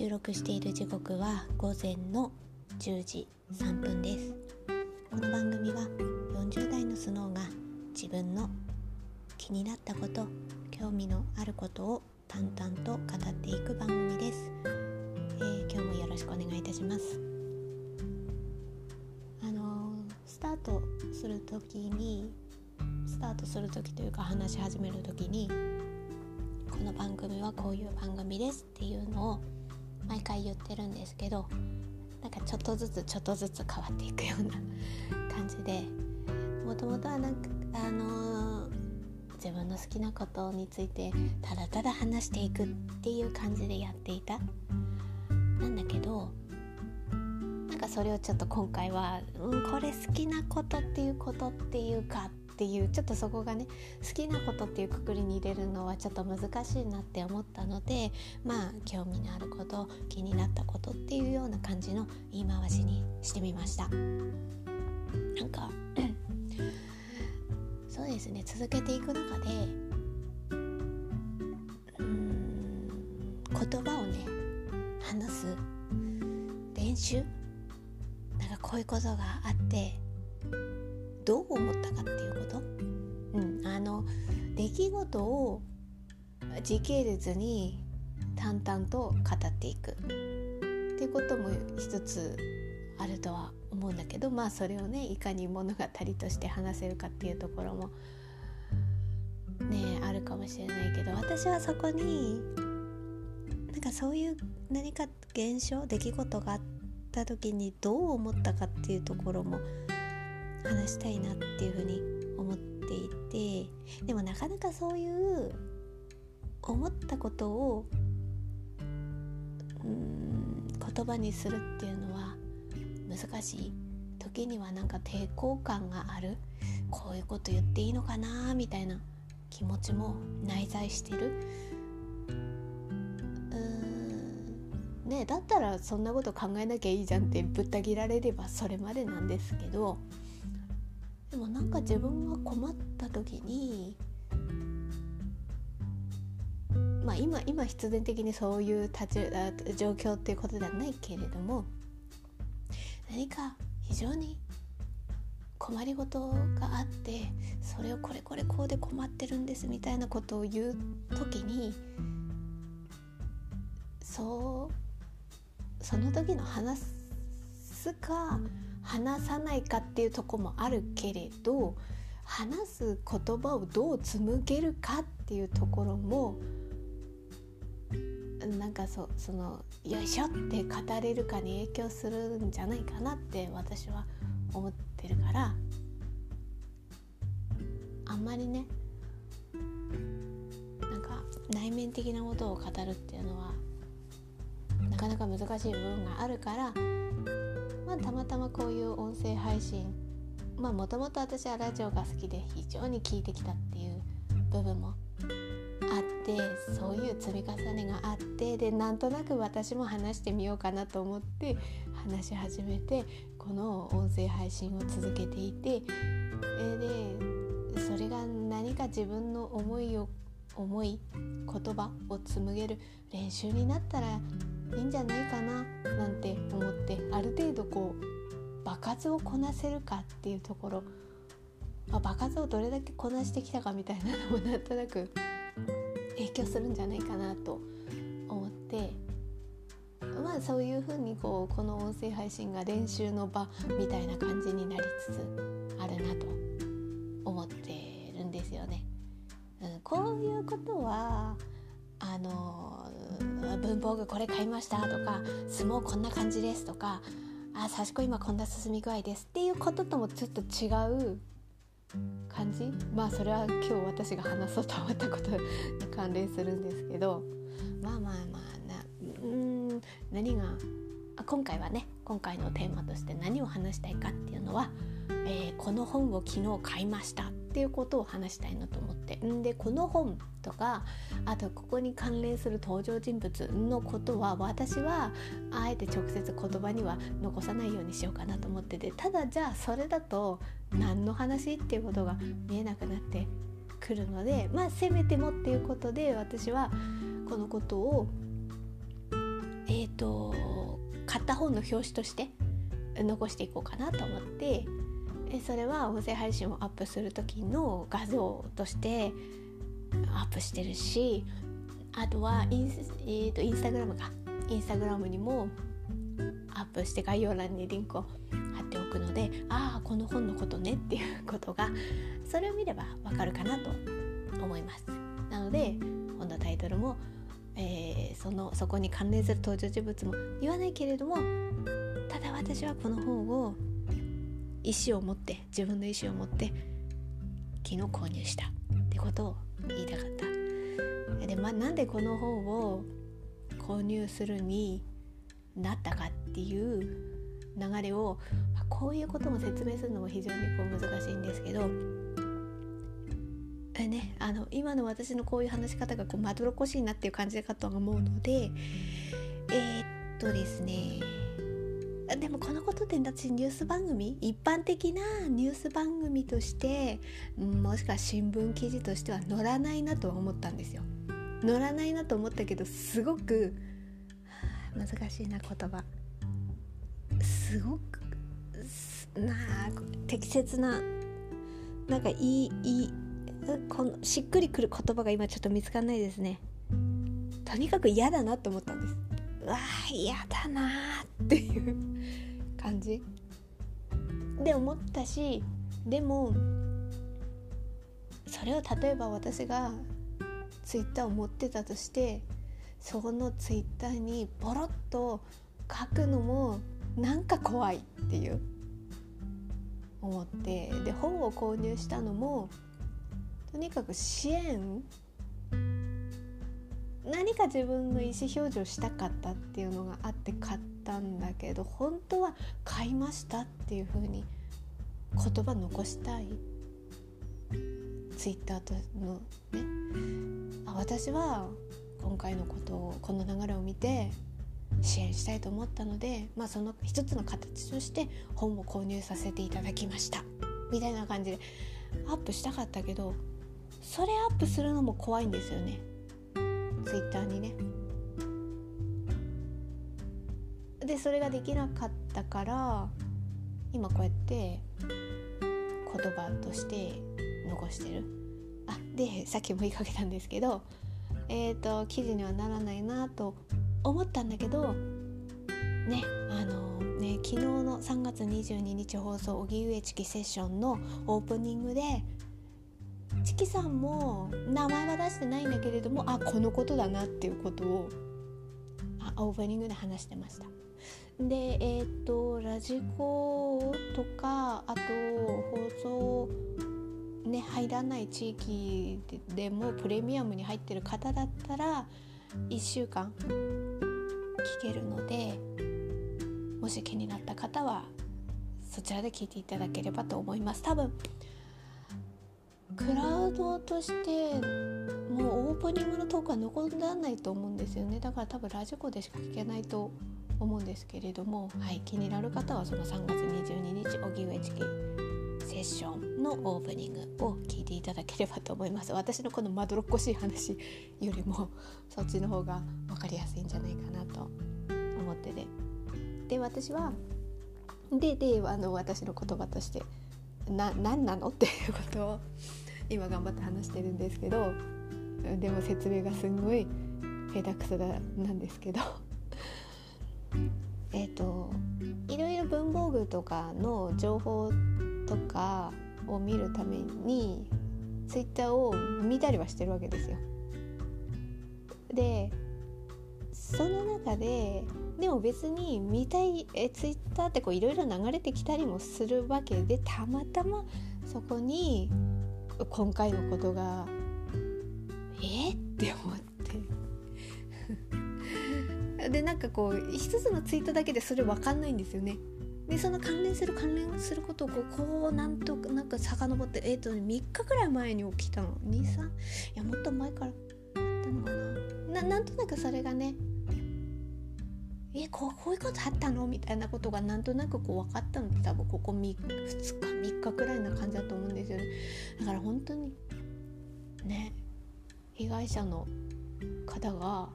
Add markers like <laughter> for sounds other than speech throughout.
収録している時刻は午前の10時3分です。この番組は40代のスノーが自分の気になったこと興味のあることを淡々と語っていく番組です、えー、今日もよろしくお願いいたします。あのー、スタートする時にスタートする時というか話し始める時にこの番組はこういう番組ですっていうのを毎回言ってるんですけどなんかちょっとずつちょっとずつ変わっていくような感じでもともとはなんかあのー、自分の好きなことについてただただ話していくっていう感じでやっていた。なんだけどなんかそれをちょっと今回は、うん、これ好きなことっていうことっていうかっていうちょっとそこがね好きなことっていうくくりに入れるのはちょっと難しいなって思ったのでまあ興味のあること気になったことっていうような感じの言い回しにしてみました。なんか <clears throat> そうですね続けていく中でうん言葉をね話す練習？なんかこういうことがあってどう思ったかっていうこと、うん、あの出来事を時系列に淡々と語っていく。っていうことも一つあるとは思うんだけどまあそれをねいかに物語として話せるかっていうところもねあるかもしれないけど私はそこになんかそういう何か現象出来事があった時にどう思ったかっていうところも話したいなっていうふうに思っていてでもなかなかそういう思ったことをうん言葉にするっていうのは難しい。時にはなんか抵抗感がある。こういうこと言っていいのかなみたいな気持ちも内在してる。うん。ねだったらそんなこと考えなきゃいいじゃんってぶった切られればそれまでなんですけどなんか自分が困った時にまあ今今必然的にそういう立ち状況っていうことではないけれども何か非常に困りごとがあってそれをこれこれこうで困ってるんですみたいなことを言う時にそうその時の話すか話さないかっていうとこもあるけれど話す言葉をどう紡げるかっていうところもなんかそそのよいしょって語れるかに影響するんじゃないかなって私は思ってるからあんまりねなんか内面的なことを語るっていうのはなかなか難しい部分があるからまあ、たまたまこういう音声配信まあもともと私はラジオが好きで非常に聞いてきたっていう部分もあってそういう積み重ねがあってでなんとなく私も話してみようかなと思って話し始めてこの音声配信を続けていてえでそれが何か自分の思いを思い言葉を紡げる練習になったらいいんじゃないかななんて思ってある程度こう場数をこなせるかっていうところ、まあ、場数をどれだけこなしてきたかみたいなのもなんとなく <laughs> 影響するんじゃないかなと思ってまあそういうふうにこうこの音声配信が練習の場みたいな感じになりつつあるなと思ってるんですよね。うん、こういうことはあの文房具これ買いましたとか相撲こんな感じですとかあ刺し子今こんな進み具合ですっていうことともちょっと違う感じ？まあそれは今日私が話そうと思ったことに関連するんですけどまあまあまあなうん何が今回はね今回のテーマとして何を話したいかっていうのは、えー、この本を昨日買いました。っていうことを話したいなと思って。んでこの本とかあとここに関連する登場人物のことは私はあえて直接言葉には残さないようにしようかなと思ってて。ただじゃあそれだと何の話っていうことが見えなくなってくるのでまあせめてもっていうことで私はこのことをえっ、ー、と買った本の表紙として残していこうかなと思ってそれは音声配信をアップする時の画像としてアップしてるしあとはインス,、えーと、インスタグラムか。インスタグラムにもアップして概要欄にリンクを貼っておくのでああこの本のことねっていうことがそれを見ればわかるかなと思います。なので本のタイトルも、えー、そのそこに関連する登場人物も言わないけれどもただ私はこの本を意思を持って自分の意思を持って昨日購入したってことを言いたかった。で、まあ、なんでこの本を購入するになったかっていう流れを、まあ、こういうことも説明するのも非常にこう難しいんですけどえね、あの今の私のこういう話し方がこうまどろっこしいなっていう感じかと思うのでえー、っとですねでもこのことって私ニュース番組？一般的なニュース番組としてもしくは新聞記事としては載らないなとは思ったんですよ。載らないなと思ったけどすごく難しいな言葉。すごくな適切ななんかいいいいこのしっくりくる言葉が今ちょっと見つかんないですね。とにかく嫌だなと思ったんです。わ嫌だなっていう感じ。で思ったしでもそれを例えば私がツイッターを持ってたとしてそのツイッターにボロッと書くのもなんか怖いっていう思ってで本を購入したのもとにかく支援何か自分の意思表示をしたかったっていうのがあって買ったんだけど本当は買いましたっていう風に言葉残したい。ツイッターとのね。あ私は今回のことをこの流れを見て支援したいと思ったので、まあ、その一つの形として本を購入させていただきました。みたいな感じでアップしたかったけどそれアップするのも怖いんですよね。ツイッターにね。でそれができなかったから今こうやって言葉として残してる。あでさっきも言いかけたんですけどえっ、ー、と記事にはならないなと思ったんだけどねあのね昨日の3月22日放送荻上チキセッションのオープニングでチキさんも名前は出してないんだけれどもあこのことだなっていうことをあオープニングで話してました。でえっ、とラジコとかあと放送ね入らない地域でもプレミアムに入ってる方だったら1週間聞けるのでもし気になった方はそちらで聞いていただければと思います多分クラウドとしてもうオープニングのトークは残らないと思うんですよね。だから多分ラジコでしか聞けないと思うんですけれども、はい、気になる方はその3月22日荻上チキセッションのオープニングを聞いていただければと思います。私のこのまどろっこしい話よりも <laughs> そっちの方が分かりやすいんじゃないかなと思ってでで私はでであの私の言葉としてな何なの？っていうことを今頑張って話してるんですけどでも説明がすんごい下手くそだなんですけど <laughs> えっといろいろ文房具とかの情報とかを見るためにツイッターを見たりはしてるわけですよ。でその中ででも別に見たいえツイッターっていろいろ流れてきたりもするわけでたまたまそこに今回のことがえって思って。<laughs> でなんかこう一つのツイートだけでそれ分かんないんですよね。でその関連する関連することをこうこうなんとなんか遡ってえっ、ー、と、3日ぐらい前に起きたの？23いやもっと前からあったのかな。ななんとなくそれがねえこうこういうことあったの？みたいなことがなんとなくこう分かったのって多分ここ2日3日くらいな感じだと思うんですよね。だから本当にね被害者の方が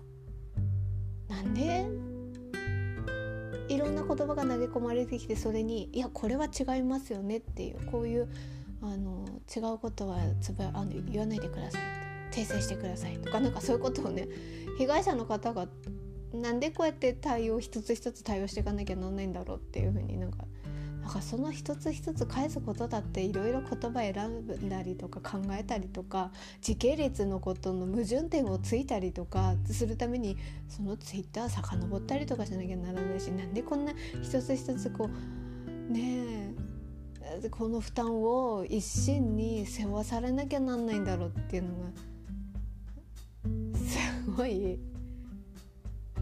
なんでいろんな言葉が投げ込まれてきてそれにいやこれは違いますよねっていうこういうあの違うことはつぶあの言わないでください訂正してくださいとかなんかそういうことをね被害者の方がなんでこうやって対応一つ一つ対応していかなきゃなんないんだろうっていうふうになんかなんかその一つ一つ返すことだっていろいろ言葉選んだりとか考えたりとか時系列のことの矛盾点をついたりとかするためにそのツイッター遡ったりとかしなきゃならないしなんでこんな一つ一つこうねえこの負担を一心に背負わされなきゃなんないんだろうっていうのがすごい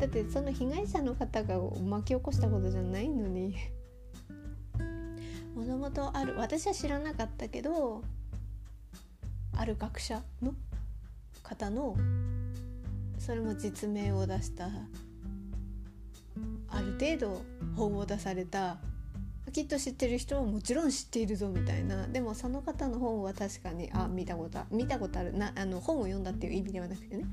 だってその被害者の方が巻き起こしたことじゃないのに。<laughs> もともとある。私は知らなかったけどある学者の方のそれも実名を出したある程度本を出されたきっと知ってる人はもちろん知っているぞみたいな。でもその方の本は確かにあ見たこと見たことある。なあの本を読んだっていう意味ではなくてね。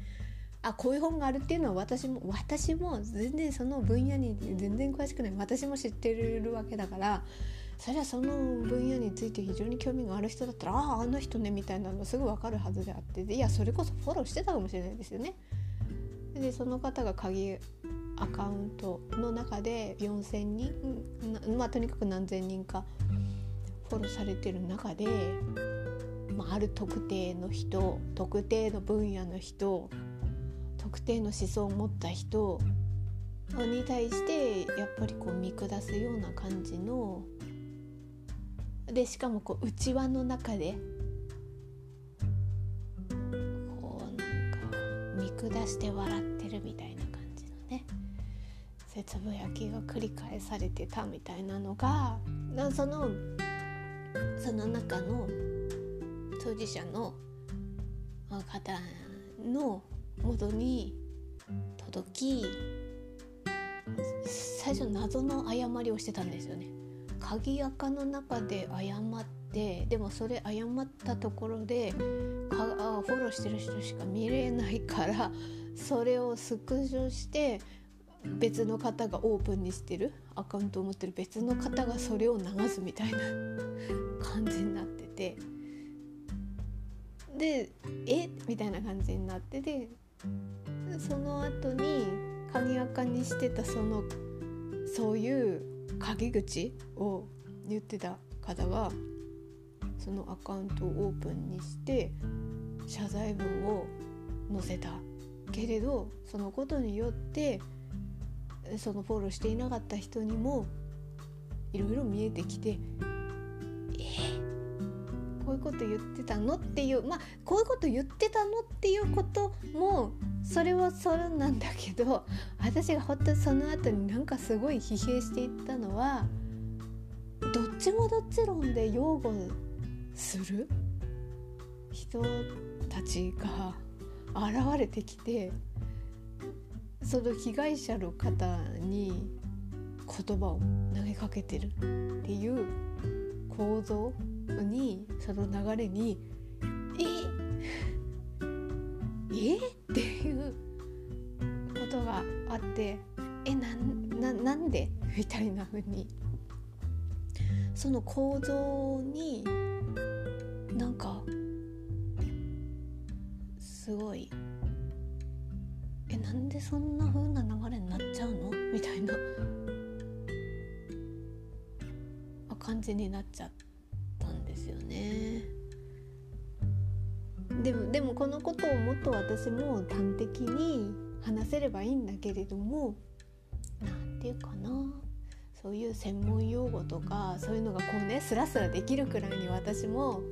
あこういう本があるっていうのは私も私も全然その分野に全然詳しくない私も知ってるわけだからそれはその分野について非常に興味がある人だったらあああの人ねみたいなのすぐ分かるはずであっていやそれこそフォローしてたかもしれないですよね。でその方が鍵アカウントの中で4,000人まあとにかく何千人かフォローされてる中で、まあ、ある特定の人特定の分野の人特定の思想を持った人に対してやっぱりこう見下すような感じのでしかもこう内輪の中でこうなんか見下して笑ってるみたいな感じのねそうつぶやきが繰り返されてたみたいなのがなそのその中の当事者の方のもとに届き最初謎の誤りをしてたんですよね。鍵垢の中で謝ってでもそれ謝ったところでかフォローしてる人しか見れないからそれをスクショして別の方がオープンにしてるアカウントを持ってる別の方がそれを流すみたいな <laughs> 感じになっててでえ？みたいな感じになっててその後に鍵垢にしてたそのそういう陰口を言ってた方がそのアカウントをオープンにして謝罪文を載せたけれどそのことによってそのフォローしていなかった人にもいろいろ見えてきてこと言ってたのっていうまあこういうこと言ってたのっていうこともそれはそれなんだけど私がほんとその後になんかすごい疲弊していったのはどっちもどっち論で擁護する？人たちが現れてきてその被害者の方に言葉を投げかけてるっていう構造にその流れに「え？<laughs> え？っていうことがあって「えなんなんで?」みたいな風に。その構造になんかすごいえなんでそんな風な流れになっちゃうの？みたいな。感じになっちゃったでもでもこのことをもっと私も端的に話せればいいんだけれども何て言うかな。そういう専門用語とかそういうのがこうねスラスラできるくらいに私も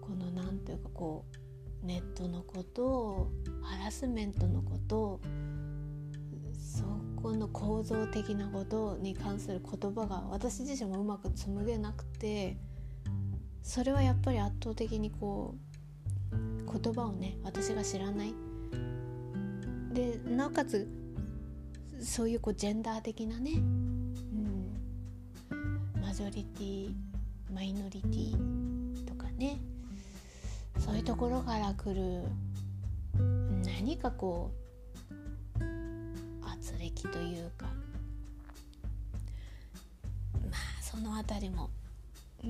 この何ていうかこうネットのことハラスメントのことそこの構造的なことに関する言葉が私自身もうまく紡げなくてそれはやっぱり圧倒的にこう言葉をね私が知らない。でなおかつそういうこうジェンダー的なねうん、マジョリティマイノリティとかねそういうところから来る何かこう圧力というかまあその辺りも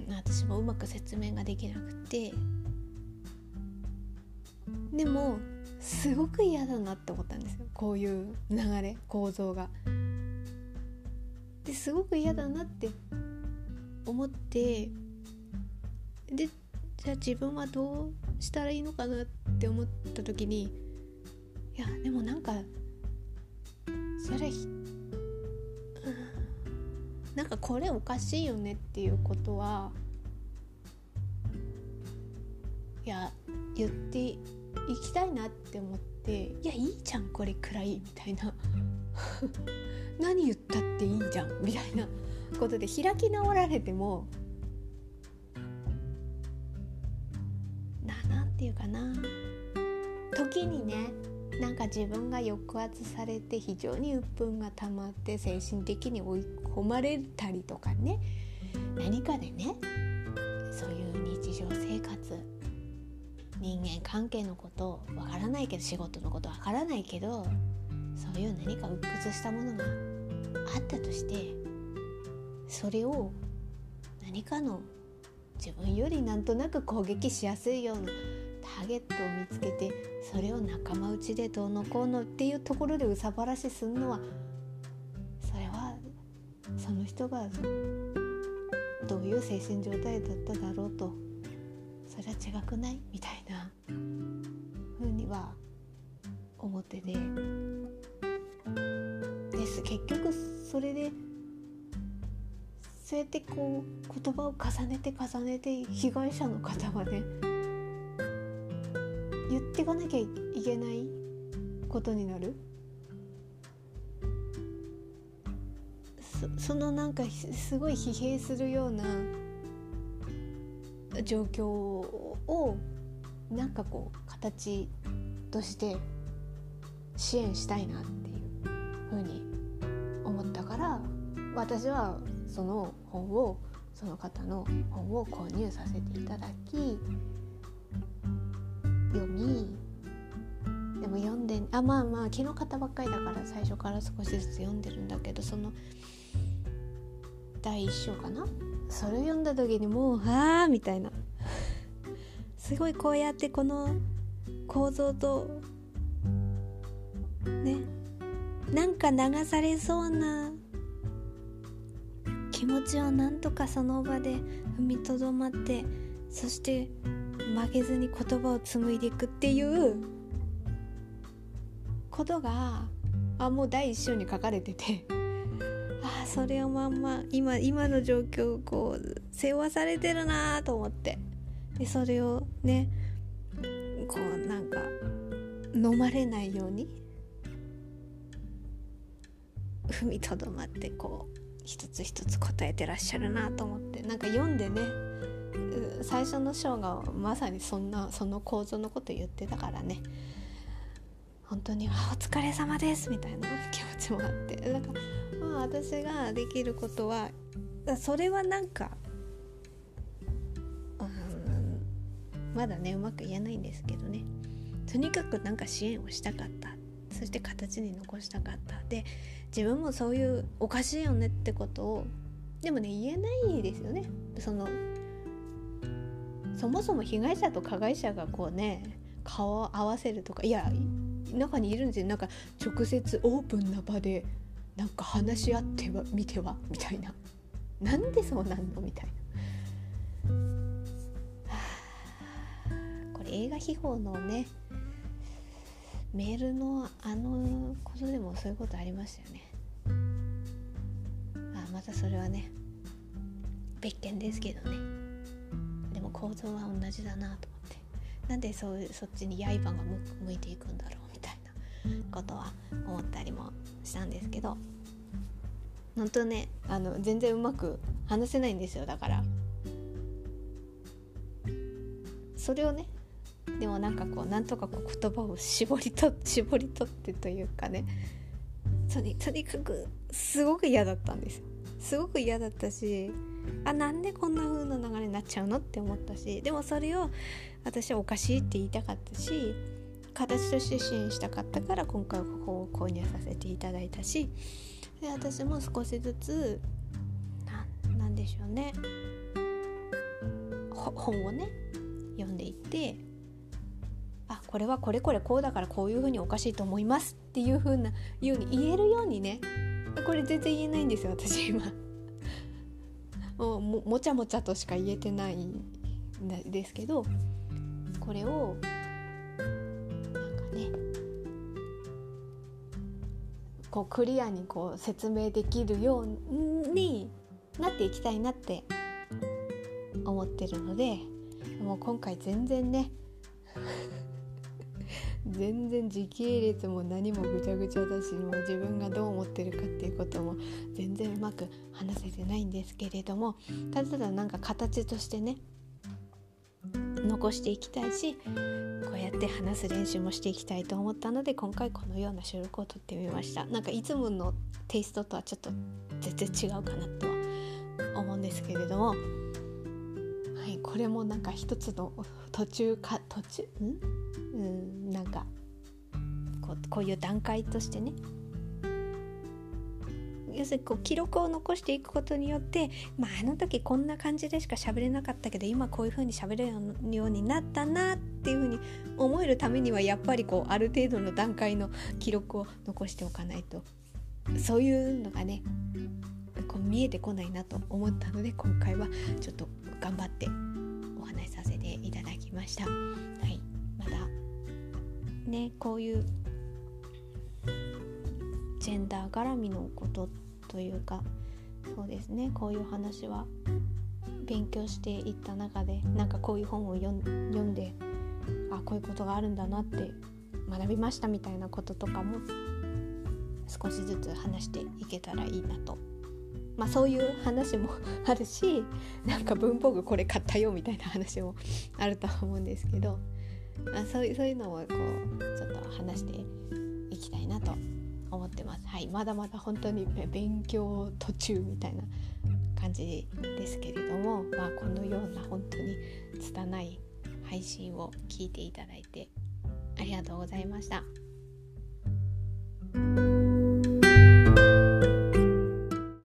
私もうまく説明ができなくて。でもすごく嫌だなって思ったんですよこういう流れ構造が。ですごく嫌だなって思ってでじゃあ自分はどうしたらいいのかなって思った時にいやでもなんかそれなんかこれおかしいよねっていうことはいや言っていきたいなって思っていやいいじゃんこれくらいみたいな。<laughs> 何言ったっていいじゃんみたいなことで開き直られてもななんていうかな。時にねなんか自分が抑圧されて非常に鬱憤が溜まって精神的に追い込まれたりとかね。何かでね人間関係のことわからないけど仕事のことわからないけどそういう何か鬱屈したものがあったとしてそれを何かの自分よりなんとなく攻撃しやすいようなターゲットを見つけてそれを仲間内でどうのこうのっていうところでうさばらしすんのはそれはその人がどういう精神状態だっただろうと。それは違くない？みたいな。ふうには思ってて。です。結局それでそうやってこう言葉を重ねて重ねて被害者の方はね言っていかなきゃいけないことになる。そのなんかすごい疲弊するような状況をなんかこう形として支援したいなっていうふうに思ったから私はその本をその方の本を購入させていただき読みでも読んであまあまあ昨日買ったばっかりだから最初から少しずつ読んでるんだけどその第一章かな？それ読んだ時にもうああみたいな。すごいこうやってこの構造とねなんか流されそうな気持ちをなんとかその場で踏みとどまってそして負けずに言葉を紡いでいくっていうことがあもう第一章に書かれてて。それをまんま今今の状況をこう背負わされてるなと思って。でそれをねこうなんか飲まれないように踏みとどまってこう一つ一つ答えてらっしゃるなと思って。なんか読んでね最初の章がまさにそんなその構造のこと言ってたからね。本当に「お疲れ様です」みたいな気持ちもあって。だか私ができることはそれはなんかうんまだねうまく言えないんですけどね。とにかくなんか支援をしたかった。そして形に残したかった。で自分もそういうおかしいよねってことをでもね言えないですよね。そのそもそも被害者と加害者がこうね顔を合わせるとかいや中にいるんですよ。なんか直接オープンな場でなんか話し合ってはみてはみたいな。なんでそうなんの？みたいな。<sighs> これ映画秘宝のねメールのあのことでもそういうことありましたよね。あまたそれはね別件ですけどね。でも構造は同じだなと思って。なんでそうそっちに刃が向いていくんだろう。ことは思ったりもしたんですけど本当ねあの全然うまく話せないんですよだから。それをねでもなんかこうなんとかこう言葉を絞りと絞り取ってというかねとにとにかくすごく嫌だったんですすごく嫌だったしあなんでこんな風な流れになっちゃうのって思ったしでもそれを私はおかしいって言いたかったし形として支援したかったから今回ここを購入させていただいたしで私も少しずつ何ででしょうね。本をね読んでいってあこれはこれこれこうだからこういうふうにおかしいと思います。っていうふうなように言えるようにね。これ全然言えないんですよ私今。もももちゃもちゃとしか言えてないんですけどこれをこうクリアにこう説明できるようになっていきたいなって思ってるのでもう今回全然ね <laughs> 全然時系列も何もぐちゃぐちゃだしもう自分がどう思ってるかっていうことも全然うまく話せてないんですけれどもただただなんか形としてね残していきたいしって話す練習もしていきたいと思ったので今回このような収録を撮ってみました。なんかいつものテイストとはちょっと全然違うかなとは思うんですけれども。はいこれもなんか一つの途中か途中？ん？うんなんかこうこういう段階としてね。要するにこう記録を残していくことによって、まあ、あの時こんな感じでしか喋れなかったけど今こういう風に喋れるようになったなってっていう風に思えるためにはやっぱりこうある程度の段階の記録を残しておかないと。そういうのがねこう見えてこないなと思ったので今回はちょっと頑張ってお話しさせていただきました。はい、まだねこういうジェンダー絡みのことというかそうですね。こういう話は勉強していった中でなんかこういう本を読んであこういうことがあるんだなって学びましたみたいなこととかも少しずつ話していけたらいいなとまあそういう話も <laughs> あるしなんか文房具これ買ったよみたいな話もあるとは思うんですけど、まあ、そういうそういうのをこうちょっと話していきたいなと思ってます。はい、まだまだ本当に勉強途中みたいな感じですけれども、まあ、このような本当に拙い配信を聞いていただいてありがとうございました。